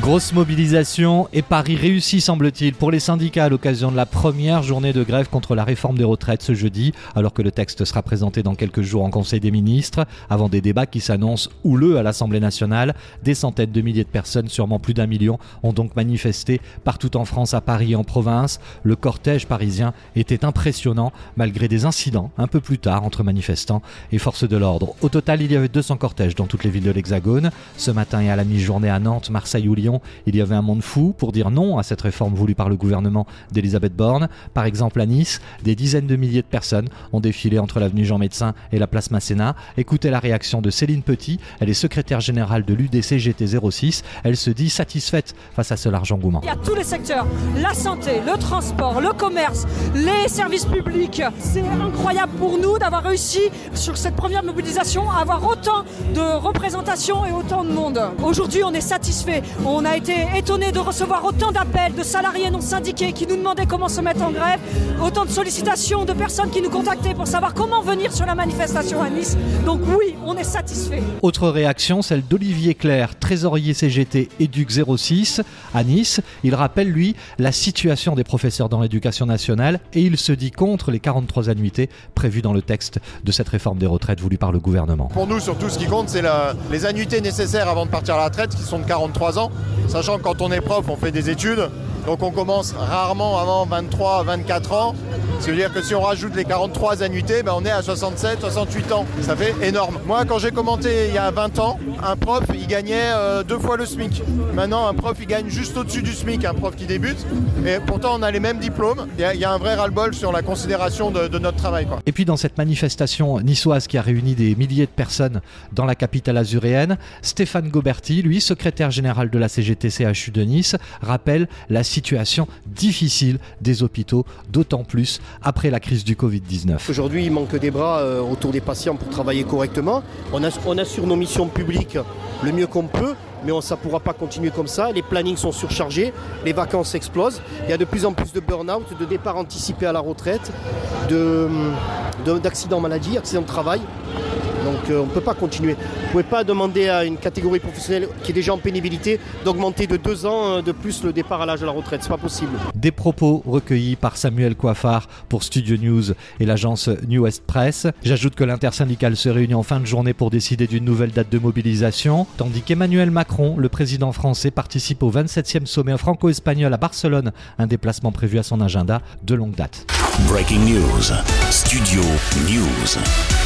Grosse mobilisation et Paris réussi semble-t-il pour les syndicats à l'occasion de la première journée de grève contre la réforme des retraites ce jeudi, alors que le texte sera présenté dans quelques jours en Conseil des ministres, avant des débats qui s'annoncent houleux à l'Assemblée nationale. Des centaines de milliers de personnes, sûrement plus d'un million, ont donc manifesté partout en France, à Paris et en province. Le cortège parisien était impressionnant malgré des incidents un peu plus tard entre manifestants et forces de l'ordre. Au total, il y avait 200 cortèges dans toutes les villes de l'Hexagone. Ce matin et à la mi-journée à Nantes, Marseille ou Lyon, il y avait un monde fou pour dire non à cette réforme voulue par le gouvernement d'Elisabeth Borne. Par exemple, à Nice, des dizaines de milliers de personnes ont défilé entre l'avenue Jean Médecin et la place Masséna. Écoutez la réaction de Céline Petit, elle est secrétaire générale de l'UDCGT 06. Elle se dit satisfaite face à ce large engouement. Il y a tous les secteurs, la santé, le transport, le commerce, les services publics. C'est incroyable pour nous d'avoir réussi sur cette première mobilisation à avoir autant de représentation et autant de monde. Aujourd'hui, on est satisfait. A été étonné de recevoir autant d'appels de salariés non syndiqués qui nous demandaient comment se mettre en grève, autant de sollicitations de personnes qui nous contactaient pour savoir comment venir sur la manifestation à Nice. Donc oui, on est satisfait. Autre réaction, celle d'Olivier Claire, trésorier CGT Éduc 06 à Nice. Il rappelle, lui, la situation des professeurs dans l'éducation nationale et il se dit contre les 43 annuités prévues dans le texte de cette réforme des retraites voulue par le gouvernement. Pour nous, surtout, ce qui compte, c'est les annuités nécessaires avant de partir à la retraite, qui sont de 43 ans sachant que quand on est prof, on fait des études, donc on commence rarement avant 23, 24 ans. Ça veut dire que si on rajoute les 43 annuités, ben on est à 67, 68 ans. Ça fait énorme. Moi, quand j'ai commenté il y a 20 ans, un prof, il gagnait euh, deux fois le SMIC. Maintenant, un prof, il gagne juste au-dessus du SMIC, un prof qui débute. Et pourtant, on a les mêmes diplômes. Il y, a un vrai ras-le-bol sur la considération de, notre travail. Et puis, dans cette manifestation niçoise qui a réuni des milliers de personnes dans la capitale azuréenne, Stéphane Goberti, lui, secrétaire général de la CGT-CHU de Nice, rappelle la situation difficile des hôpitaux, d'autant plus après la crise du Covid-19. Aujourd'hui, il manque des bras euh, autour des patients pour travailler correctement. On, assure nos missions publiques le mieux qu'on peut, mais ça ne pourra pas continuer comme ça. Les plannings sont surchargés, les vacances explosent. Il y a de plus en plus de burn-out, de départs anticipés à la retraite, d'accidents de, maladie, accidents de travail. Donc euh, on ne peut pas continuer. Vous ne pouvez pas demander à une catégorie professionnelle qui est déjà en pénibilité d'augmenter de deux ans euh, de plus le départ à l'âge de la retraite. C'est pas possible. Des propos recueillis par Samuel Coiffard pour Studio News et l'agence New West Press. J'ajoute que l'intersyndicale se réunit en fin de journée pour décider d'une nouvelle date de mobilisation, tandis qu'Emmanuel Macron, le président français, participe au 27e sommet franco-espagnol à Barcelone, un déplacement prévu à son agenda de longue date. Breaking News, Studio News.